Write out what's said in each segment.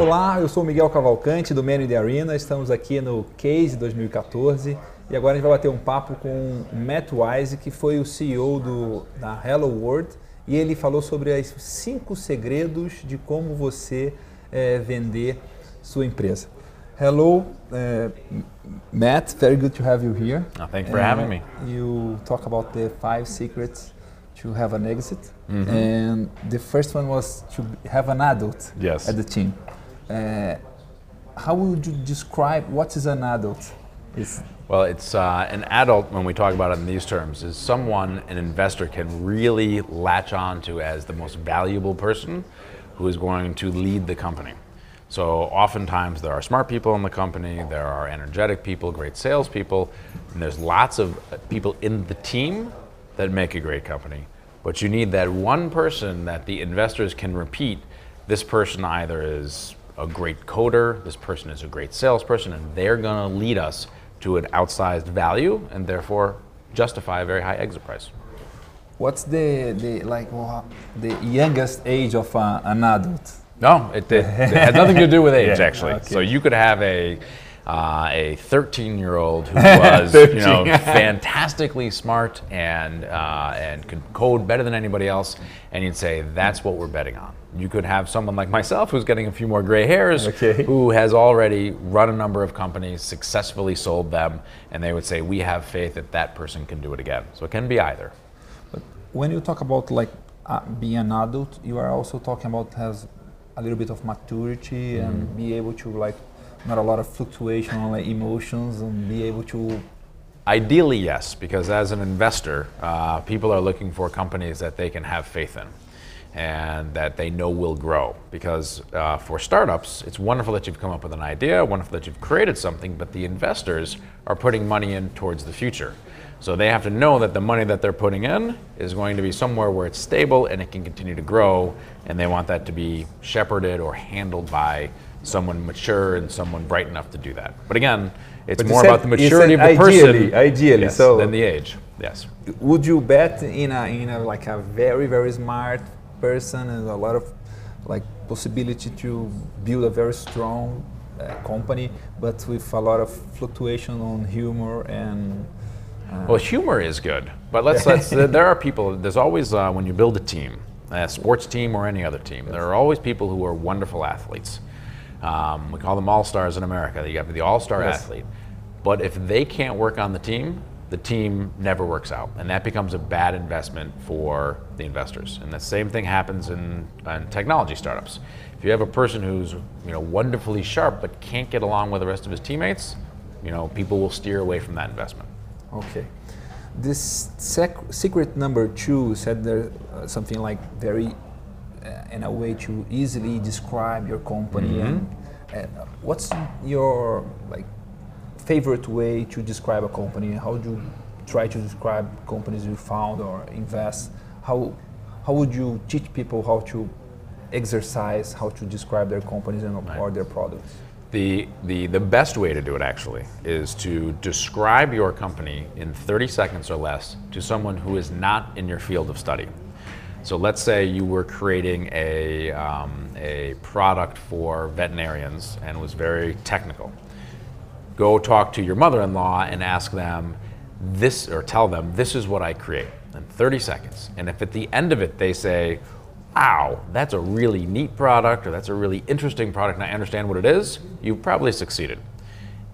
Olá, eu sou o Miguel Cavalcante do Man in the Arena. Estamos aqui no Case 2014 e agora a gente vai bater um papo com Matt Wise, que foi o CEO do, da Hello World e ele falou sobre os cinco segredos de como você é, vender sua empresa. Hello, uh, Matt. Very good to have you here. Oh, thank you for uh, having me. You talk about the five secrets to have an exit, mm -hmm. and the first one was to have an adult yes. at the team. Uh, how would you describe what is an adult? Well, it's uh, an adult when we talk about it in these terms is someone an investor can really latch on to as the most valuable person who is going to lead the company. So oftentimes there are smart people in the company, there are energetic people, great salespeople, and there's lots of people in the team that make a great company. But you need that one person that the investors can repeat. This person either is a great coder, this person is a great salesperson, and they're going to lead us to an outsized value and therefore justify a very high exit price. What's the, the like well, the youngest age of uh, an adult? No, it, it, it, has nothing to do with age yeah, actually. Okay. So you could have a uh, a 13 year old who was you know fantastically smart and uh, and could code better than anybody else, and you'd say that's what we're betting on. You could have someone like myself who's getting a few more gray hairs, okay. who has already run a number of companies, successfully sold them, and they would say we have faith that that person can do it again. So it can be either. But when you talk about like uh, being an adult, you are also talking about has a little bit of maturity mm. and be able to like not a lot of fluctuation on like emotions and be able to ideally yes because as an investor uh, people are looking for companies that they can have faith in and that they know will grow. Because uh, for startups it's wonderful that you've come up with an idea wonderful that you've created something but the investors are putting money in towards the future. So they have to know that the money that they're putting in is going to be somewhere where it's stable and it can continue to grow and they want that to be shepherded or handled by someone mature and someone bright enough to do that. But again, it's but more about the maturity of the ideally, person ideally, yes, so than the age. Yes. Would you bet in a in a like a very very smart person and a lot of like possibility to build a very strong uh, company, but with a lot of fluctuation on humor and. Uh, well, humor is good, but let's let's. there are people. There's always uh, when you build a team, a sports team or any other team, there are always people who are wonderful athletes um, we call them all stars in America. You have the all star yes. athlete. But if they can't work on the team, the team never works out. And that becomes a bad investment for the investors. And the same thing happens in, in technology startups. If you have a person who's you know, wonderfully sharp but can't get along with the rest of his teammates, you know, people will steer away from that investment. Okay. This sec- secret number two said there uh, something like very in a way to easily describe your company mm-hmm. and, and, what's your like favorite way to describe a company how do you try to describe companies you found or invest how how would you teach people how to exercise how to describe their companies and right. or their products the, the, the best way to do it actually is to describe your company in 30 seconds or less to someone who is not in your field of study. So let's say you were creating a, um, a product for veterinarians and was very technical. Go talk to your mother-in-law and ask them this, or tell them, this is what I create in 30 seconds. And if at the end of it they say, wow, that's a really neat product or that's a really interesting product and I understand what it is, you've probably succeeded.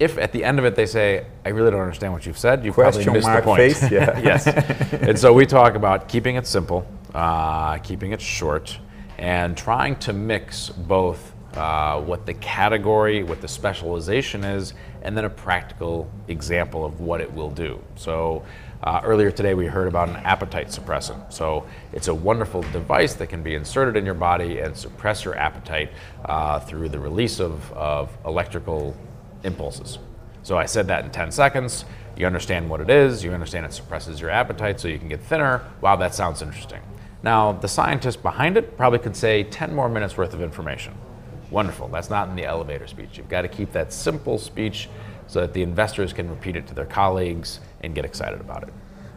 If at the end of it they say, I really don't understand what you've said, you've probably missed the point. Face, yeah. yes. and so we talk about keeping it simple, uh, keeping it short, and trying to mix both uh, what the category, what the specialization is, and then a practical example of what it will do. So uh, earlier today we heard about an appetite suppressant. So it's a wonderful device that can be inserted in your body and suppress your appetite uh, through the release of, of electrical impulses. So I said that in 10 seconds. You understand what it is, you understand it suppresses your appetite so you can get thinner. Wow, that sounds interesting. Now, the scientist behind it probably could say 10 more minutes worth of information. Wonderful. That's not in the elevator speech. You've got to keep that simple speech so that the investors can repeat it to their colleagues and get excited about it.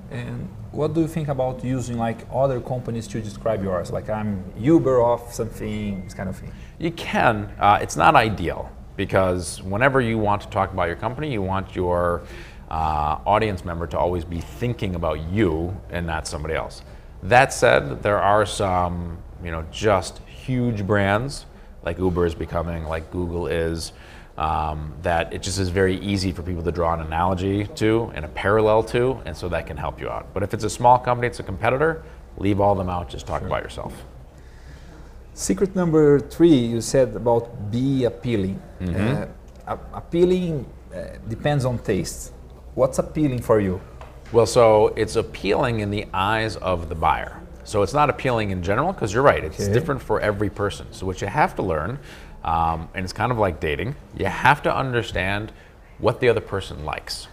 And what do you think about using like other companies to describe yours? Like I'm Uber of something, this kind of thing. You can. Uh, it's not ideal because whenever you want to talk about your company, you want your uh, audience member to always be thinking about you and not somebody else. That said, there are some, you know, just huge brands like Uber is becoming, like Google is, um, that it just is very easy for people to draw an analogy to and a parallel to, and so that can help you out. But if it's a small company, it's a competitor, leave all them out, just talk sure. about yourself. Secret number three, you said about be appealing. Mm-hmm. Uh, appealing uh, depends on taste. What's appealing for you? Well, so it's appealing in the eyes of the buyer. So it's not appealing in general because you're right, it's okay. different for every person. So what you have to learn, um, and it's kind of like dating, you have to understand what the other person likes.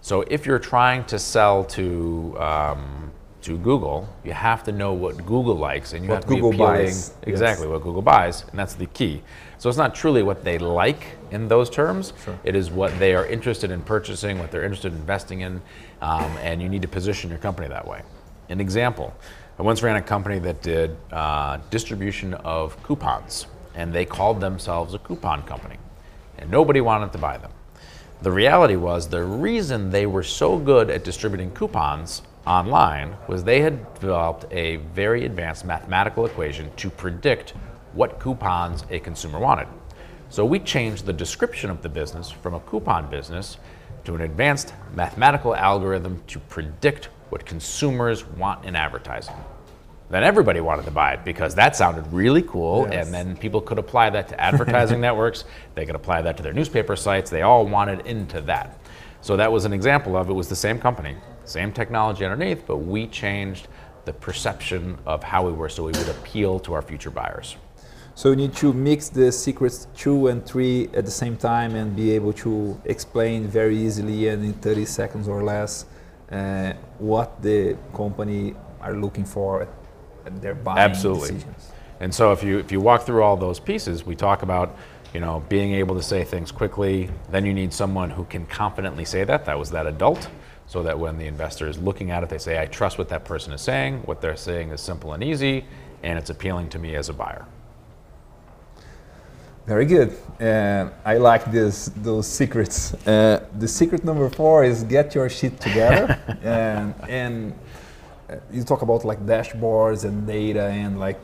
So if you're trying to sell to um, to Google, you have to know what Google likes, and you what have to Google be appealing buys. exactly yes. what Google buys, and that's the key. So it's not truly what they like in those terms. Sure. It is what they are interested in purchasing, what they're interested in investing in, um, and you need to position your company that way. An example: I once ran a company that did uh, distribution of coupons, and they called themselves a coupon company, and nobody wanted to buy them. The reality was the reason they were so good at distributing coupons online was they had developed a very advanced mathematical equation to predict what coupons a consumer wanted. So we changed the description of the business from a coupon business to an advanced mathematical algorithm to predict what consumers want in advertising. Then everybody wanted to buy it because that sounded really cool, yes. and then people could apply that to advertising networks. They could apply that to their newspaper sites. They all wanted into that. So that was an example of it was the same company same technology underneath, but we changed the perception of how we were so we would appeal to our future buyers. So you need to mix the secrets two and three at the same time and be able to explain very easily and in 30 seconds or less uh, what the company are looking for at their buying Absolutely. decisions. And so if you if you walk through all those pieces, we talk about you know being able to say things quickly. Then you need someone who can confidently say that. That was that adult so that when the investor is looking at it, they say, I trust what that person is saying. What they're saying is simple and easy, and it's appealing to me as a buyer. Very good. Uh, I like this those secrets. Uh, the secret number four is get your shit together, and, and uh, you talk about like dashboards and data and like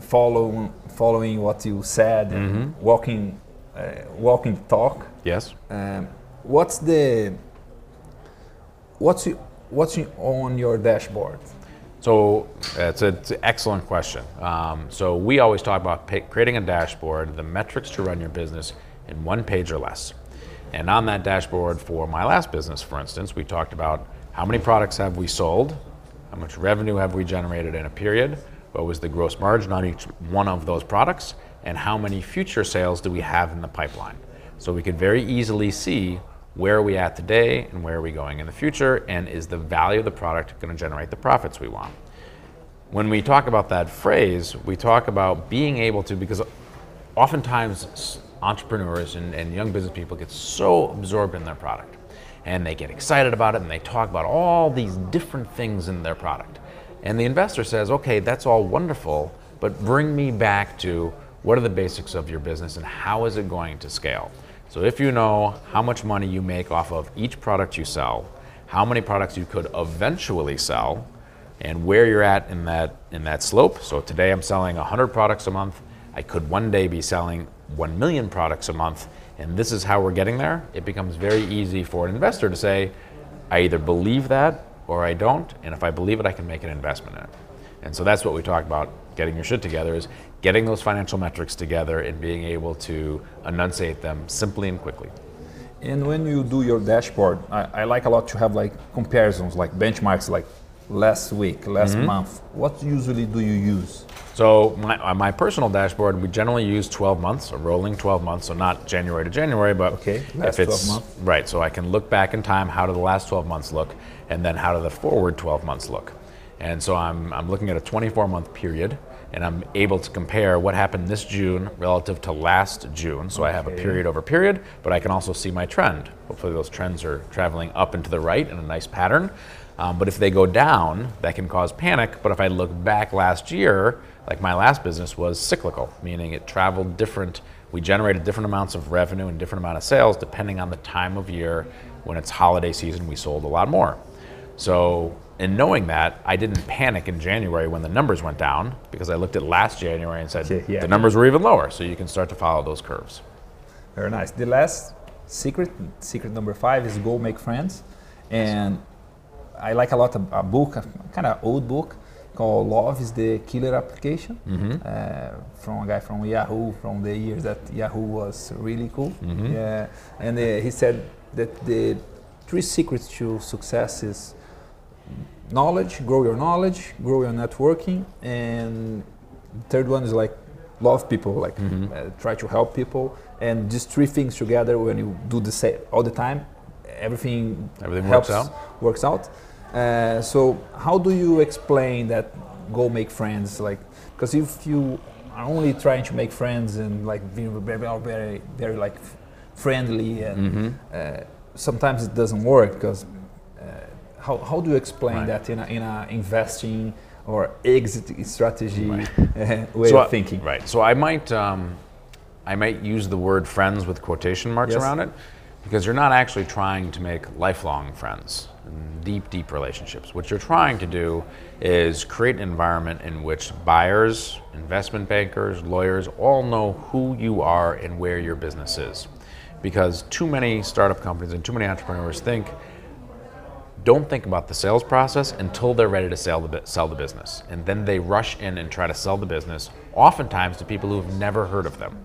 following following what you said and mm-hmm. walking uh, walking the talk. Yes. Um, what's the What's, what's on your dashboard? So it's, a, it's an excellent question. Um, so we always talk about pay, creating a dashboard, the metrics to run your business in one page or less. And on that dashboard for my last business, for instance, we talked about how many products have we sold, how much revenue have we generated in a period, what was the gross margin on each one of those products, and how many future sales do we have in the pipeline. So we could very easily see where are we at today and where are we going in the future, and is the value of the product going to generate the profits we want? When we talk about that phrase, we talk about being able to, because oftentimes entrepreneurs and, and young business people get so absorbed in their product and they get excited about it and they talk about all these different things in their product. And the investor says, okay, that's all wonderful, but bring me back to what are the basics of your business and how is it going to scale? So if you know how much money you make off of each product you sell, how many products you could eventually sell, and where you're at in that in that slope. So today I'm selling 100 products a month. I could one day be selling 1 million products a month, and this is how we're getting there. It becomes very easy for an investor to say, I either believe that or I don't, and if I believe it, I can make an investment in it. And so that's what we talk about getting your shit together is getting those financial metrics together and being able to enunciate them simply and quickly. And when you do your dashboard, I, I like a lot to have like comparisons, like benchmarks, like last week, last mm-hmm. month. What usually do you use? So my, on my personal dashboard, we generally use 12 months, a rolling 12 months, so not January to January, but okay, last if it's 12 months. right. So I can look back in time. How do the last 12 months look, and then how do the forward 12 months look? And so I'm, I'm looking at a 24 month period and I'm able to compare what happened this June relative to last June. So okay. I have a period over period, but I can also see my trend. Hopefully, those trends are traveling up and to the right in a nice pattern. Um, but if they go down, that can cause panic. But if I look back last year, like my last business was cyclical, meaning it traveled different. We generated different amounts of revenue and different amount of sales depending on the time of year. When it's holiday season, we sold a lot more. So, in knowing that, I didn't panic in January when the numbers went down because I looked at last January and said Yeah, yeah. the numbers were even lower. So you can start to follow those curves. Very nice. The last secret, secret number five, is go make friends, and I like a lot of a book, a kind of old book called "Love is the Killer Application" uh, from a guy from Yahoo from the years that Yahoo was really cool. Yeah, and uh, he said that the three secrets to success is knowledge, grow your knowledge, grow your networking, and the third one is like love people, like uh, try to help people, and these three things together when you do the same all the time, everything Everything helps, works out. Works out. Uh, so how do you explain that? Go make friends, like because if you are only trying to make friends and like being very, very, very like friendly, and Mm-hmm. uh, sometimes it doesn't work because uh, how, how do you explain Right. that in a, in a investing or exit strategy Right. uh, way So of I- thinking? Right. So I might um, I might use the word friends with quotation marks Yes. around it because you're not actually trying to make lifelong friends, deep, deep relationships. What you're trying to do is create an environment in which buyers, investment bankers, lawyers all know who you are and where your business is. Because too many startup companies and too many entrepreneurs think don't think about the sales process until they're ready to sell the, sell the business. And then they rush in and try to sell the business, oftentimes to people who've never heard of them.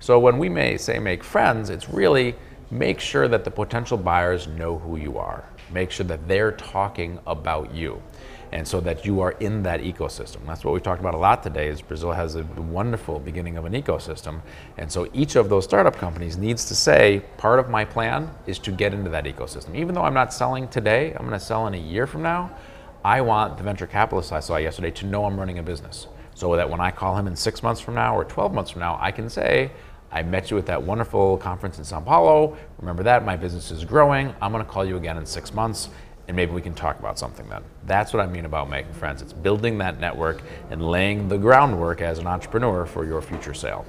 So when we may say make friends, it's really make sure that the potential buyers know who you are. Make sure that they're talking about you. And so that you are in that ecosystem. That's what we talked about a lot today is Brazil has a wonderful beginning of an ecosystem. And so each of those startup companies needs to say, part of my plan is to get into that ecosystem. Even though I'm not selling today, I'm going to sell in a year from now. I want the venture capitalist I saw yesterday to know I'm running a business. So that when I call him in six months from now or 12 months from now, I can say, I met you at that wonderful conference in Sao Paulo. Remember that? My business is growing. I'm going to call you again in six months and maybe we can talk about something then. That's what I mean about making friends. It's building that network and laying the groundwork as an entrepreneur for your future sale.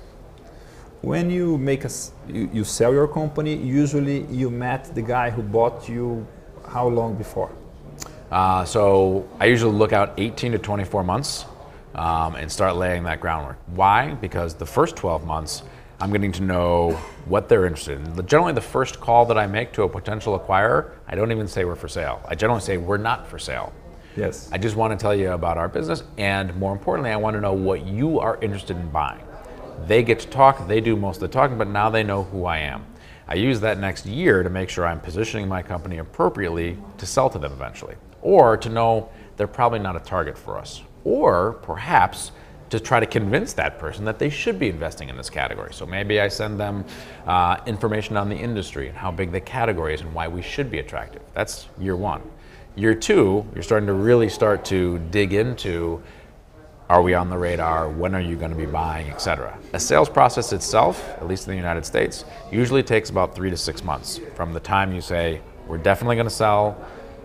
When you make a, you sell your company, usually you met the guy who bought you how long before? Uh, so I usually look out 18 to 24 months um, and start laying that groundwork. Why? Because the first 12 months, I'm getting to know what they're interested in. Generally, the first call that I make to a potential acquirer, I don't even say we're for sale. I generally say we're not for sale. Yes. I just want to tell you about our business, and more importantly, I want to know what you are interested in buying. They get to talk, they do most of the talking, but now they know who I am. I use that next year to make sure I'm positioning my company appropriately to sell to them eventually, or to know they're probably not a target for us, or perhaps to try to convince that person that they should be investing in this category. So maybe I send them uh, information on the industry and how big the category is and why we should be attractive. That's year one. Year two, you're starting to really start to dig into are we on the radar? When are you going to be buying, et cetera. A sales process itself, at least in the United States, usually takes about three to six months from the time you say, we're definitely going to sell,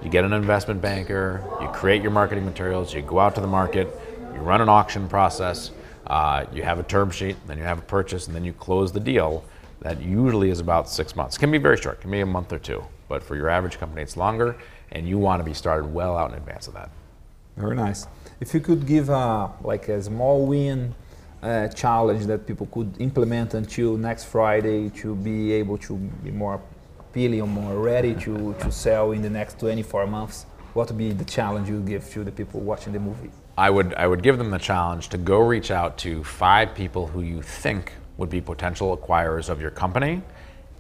you get an investment banker, you create your marketing materials, you go out to the market, you run an auction process, uh, you have a term sheet, then you have a purchase, and then you close the deal. That usually is about six months. Can be very short, can be a month or two, but for your average company, it's longer, and you want to be started well out in advance of that. Very nice. If you could give a like a small win uh, challenge that people could implement until next Friday to be able to be more appealing or more ready to, to sell in the next 24 months, what would be the challenge you give to the people watching the movie? I would I would give them the challenge to go reach out to five people who you think would be potential acquirers of your company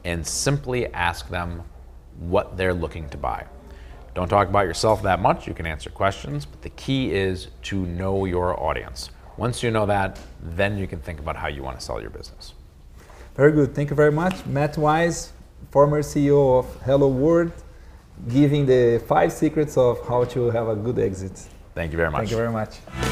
and simply ask them what they're looking to buy. Don't talk about yourself that much, you can answer questions, but the key is to know your audience. Once you know that, then you can think about how you want to sell your business. Very good. Thank you very much. Matt Wise, former CEO of Hello World, giving the five secrets of how to have a good exit. Thank you very much. Thank you very much.